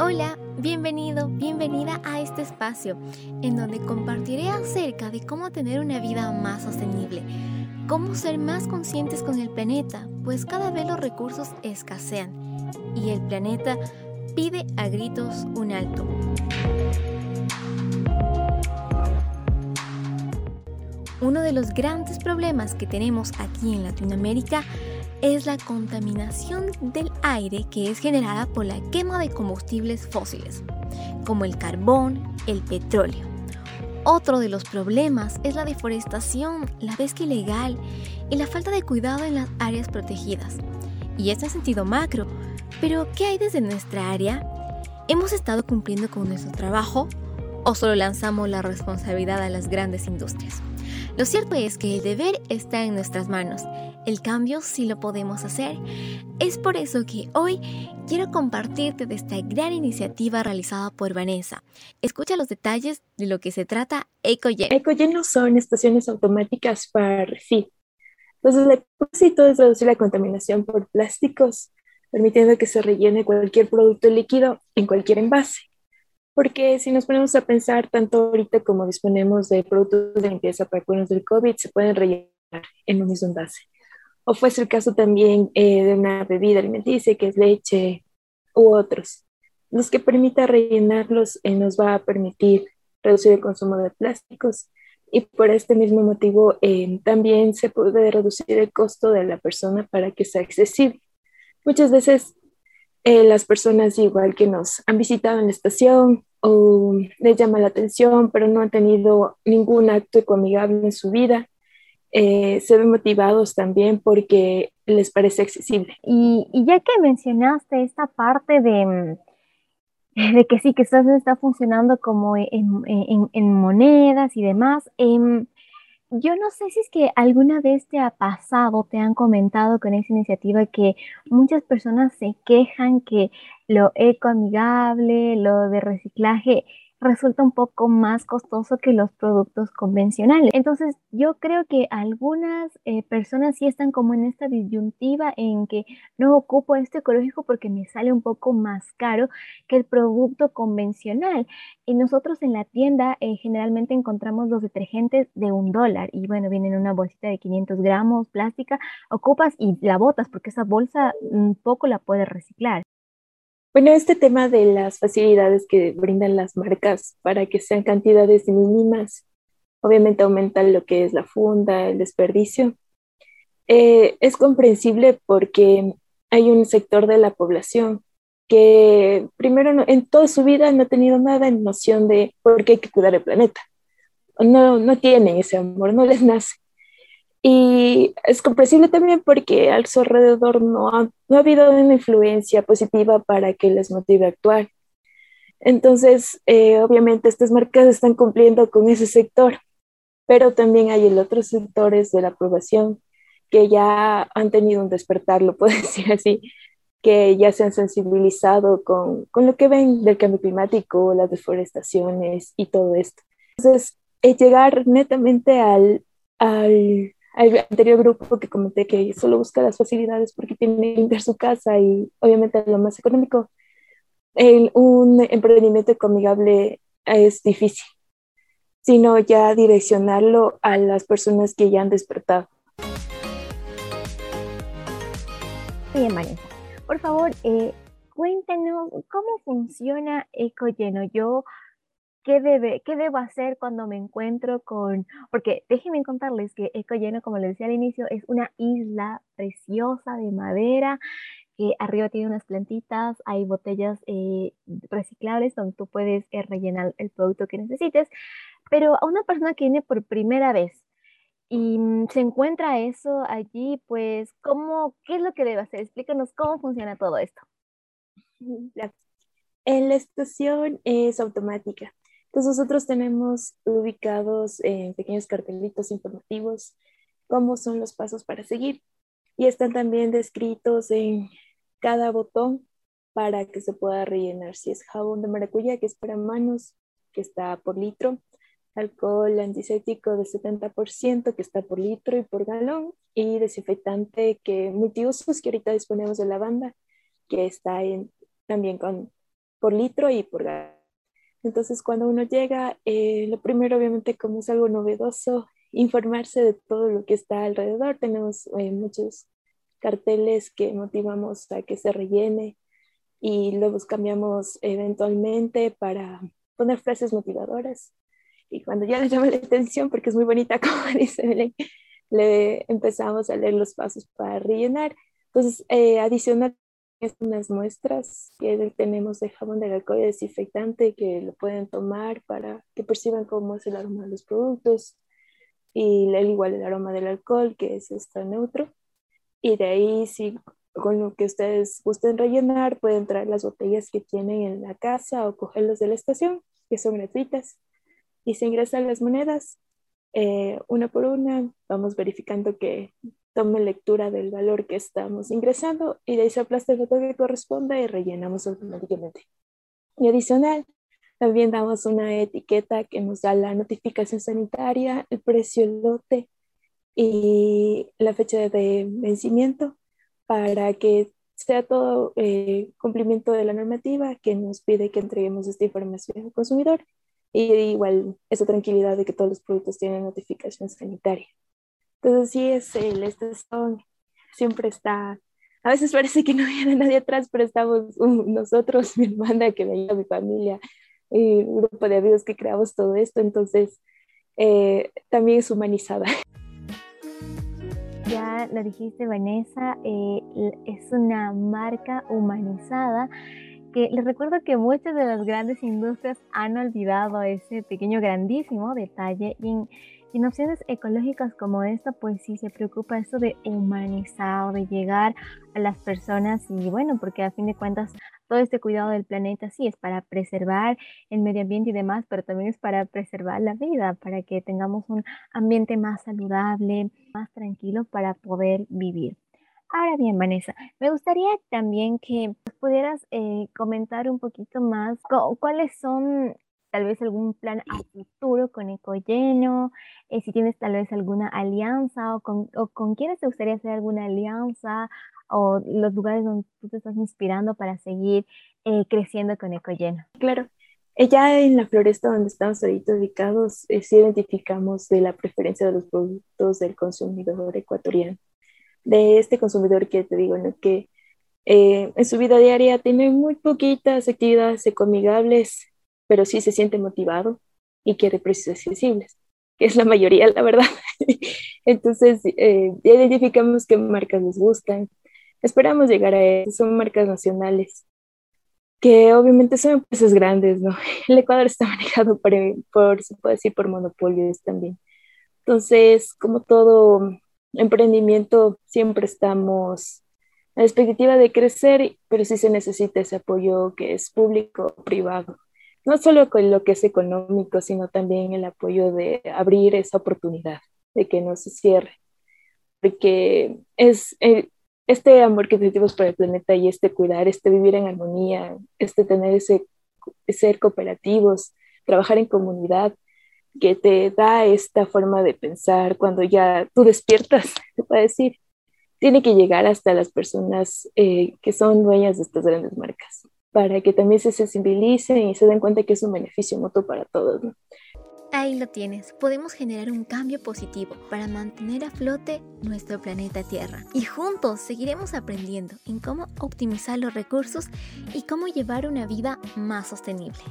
Hola, bienvenido, bienvenida a este espacio en donde compartiré acerca de cómo tener una vida más sostenible, cómo ser más conscientes con el planeta, pues cada vez los recursos escasean y el planeta pide a gritos un alto. Uno de los grandes problemas que tenemos aquí en Latinoamérica es la contaminación del aire que es generada por la quema de combustibles fósiles, como el carbón, el petróleo. Otro de los problemas es la deforestación, la pesca ilegal y la falta de cuidado en las áreas protegidas. Y esto en sentido macro, pero ¿qué hay desde nuestra área? ¿Hemos estado cumpliendo con nuestro trabajo o solo lanzamos la responsabilidad a las grandes industrias? Lo cierto es que el deber está en nuestras manos. El cambio sí lo podemos hacer. Es por eso que hoy quiero compartirte de esta gran iniciativa realizada por Vanessa. Escucha los detalles de lo que se trata EcoGen. EcoGen son estaciones automáticas para refil. Entonces, el propósito es reducir la contaminación por plásticos, permitiendo que se rellene cualquier producto líquido en cualquier envase. Porque si nos ponemos a pensar, tanto ahorita como disponemos de productos de limpieza para cuernos del COVID, se pueden rellenar en un mismo envase. O fuese el caso también eh, de una bebida alimenticia, que es leche u otros. Los que permita rellenarlos eh, nos va a permitir reducir el consumo de plásticos y por este mismo motivo eh, también se puede reducir el costo de la persona para que sea accesible. Muchas veces eh, las personas igual que nos han visitado en la estación o les llama la atención, pero no han tenido ningún acto ecoamigable en su vida, eh, se ven motivados también porque les parece accesible. Y, ya que mencionaste esta parte de, de que sí, que está, está funcionando como en, monedas y demás, em, yo no sé si es que alguna vez te ha pasado, te han comentado con esa iniciativa que muchas personas se quejan que lo ecoamigable, lo de reciclaje resulta un poco más costoso que los productos convencionales. Entonces, yo creo que algunas eh, personas sí están como en esta disyuntiva en que no ocupo este ecológico porque me sale un poco más caro que el producto convencional. Y nosotros en la tienda eh, generalmente encontramos los detergentes de un dólar y bueno, vienen en una bolsita de 500 gramos plástica, ocupas y la botas porque esa bolsa un poco la puedes reciclar. Bueno, este tema de las facilidades que brindan las marcas para que sean cantidades mínimas, obviamente aumenta lo que es la funda, el desperdicio. Eh, es comprensible porque hay un sector de la población que primero en toda su vida no ha tenido nada en noción de por qué hay que cuidar el planeta. No, no tienen ese amor, no les nace. Y es comprensible también porque a su alrededor no ha, no ha habido una influencia positiva para que les motive a actuar. Entonces, eh, obviamente estas marcas están cumpliendo con ese sector, pero también hay el otros sectores de la población que ya han tenido un despertar, lo puedo decir así, que ya se han sensibilizado con, con lo que ven del cambio climático, las deforestaciones y todo esto. Entonces, es llegar netamente al, al al anterior grupo que comenté que solo busca las facilidades porque tiene que limpiar su casa y obviamente lo más económico, el, un emprendimiento amigable es difícil, sino ya direccionarlo a las personas que ya han despertado. Bien, Vanessa, por favor, eh, cuéntanos cómo funciona EcoLleno. Yo ¿qué, debe, ¿qué debo hacer cuando me encuentro con...? Porque déjenme contarles que Eco Lleno, como les decía al inicio, es una isla preciosa de madera que arriba tiene unas plantitas, hay botellas eh, reciclables donde tú puedes eh, rellenar el producto que necesites, pero a una persona que viene por primera vez y mm, se encuentra eso allí, pues, ¿cómo, ¿qué es lo que debe hacer? Explícanos cómo funciona todo esto. En la estación es automática. Entonces nosotros tenemos ubicados en pequeños cartelitos informativos cómo son los pasos para seguir y están también descritos en cada botón para que se pueda rellenar. Si es jabón de maracuyá, que es para manos, que está por litro, alcohol antiséptico de 70%, que está por litro y por galón, y desinfectante que multiusos, que ahorita disponemos de lavanda, que está en, también con por litro y por gas. Entonces, cuando uno llega, eh, lo primero, obviamente, como es algo novedoso, informarse de todo lo que está alrededor. Tenemos eh, muchos carteles que motivamos a que se rellene y luego cambiamos eventualmente para poner frases motivadoras. Y cuando ya les llama la atención, porque es muy bonita, como dice Belén, le empezamos a leer los pasos para rellenar. Entonces, eh, adicional unas muestras que tenemos de jabón de alcohol desinfectante que lo pueden tomar para que perciban cómo es el aroma de los productos y el igual el aroma del alcohol que es está neutro. Y de ahí si con lo que ustedes gusten rellenar pueden traer las botellas que tienen en la casa o cogerlos de la estación que son gratuitas. Y se ingresan las monedas eh, una por una vamos verificando que tome lectura del valor que estamos ingresando y de ahí se aplasta el botón que corresponde y rellenamos automáticamente. Y adicional, también damos una etiqueta que nos da la notificación sanitaria, el precio del lote y la fecha de vencimiento para que sea todo eh, cumplimiento de la normativa que nos pide que entreguemos esta información al consumidor y igual esa tranquilidad de que todos los productos tienen notificación sanitaria. Entonces sí es el estación, siempre está, a veces parece que no viene nadie atrás, pero estamos nosotros, mi hermana que venía, mi familia, y un grupo de amigos que creamos todo esto, entonces eh, también es humanizada. Ya lo dijiste, Vanessa, eh, es una marca humanizada que les recuerdo que muchas de las grandes industrias han olvidado ese pequeño grandísimo detalle y en opciones ecológicas como esta, pues sí se preocupa esto de humanizar, de llegar a las personas y bueno, porque a fin de cuentas todo este cuidado del planeta sí es para preservar el medio ambiente y demás, pero también es para preservar la vida, para que tengamos un ambiente más saludable, más tranquilo para poder vivir. Ahora bien, Vanessa, me gustaría también que pudieras eh, comentar un poquito más cuáles son tal vez algún plan a futuro con Ecolleno, eh, si tienes tal vez alguna alianza o con, o con quiénes te gustaría hacer alguna alianza o los lugares donde tú te estás inspirando para seguir eh, creciendo con Ecolleno. Claro. Eh, ya en la floresta donde estamos ahorita ubicados, sí identificamos de la preferencia de los productos del consumidor ecuatoriano, de este consumidor que te digo, ¿no? que en su vida diaria tiene muy poquitas actividades ecoamigables pero sí se siente motivado y quiere precios accesibles, que es la mayoría, la verdad. Entonces, eh, identificamos qué marcas nos gustan. Esperamos llegar a eso. Son marcas nacionales, que obviamente son empresas grandes, ¿no? El Ecuador está manejado por, por se puede decir, por monopolios también. Entonces, como todo emprendimiento, siempre estamos a la expectativa de crecer, pero sí se necesita ese apoyo que es público o privado no solo con lo que es económico, sino también el apoyo de abrir esa oportunidad, de que no se cierre, porque es eh, este amor que sentimos por el planeta y este cuidar, este vivir en armonía, este tener ese ser cooperativos, trabajar en comunidad, que te da esta forma de pensar cuando ya tú despiertas, te puedo decir, tiene que llegar hasta las personas eh, que son dueñas de estas grandes marcas para que también se sensibilicen y se den cuenta que es un beneficio mutuo para todos. Ahí lo tienes, podemos generar un cambio positivo para mantener a flote nuestro planeta Tierra. Y juntos seguiremos aprendiendo en cómo optimizar los recursos y cómo llevar una vida más sostenible.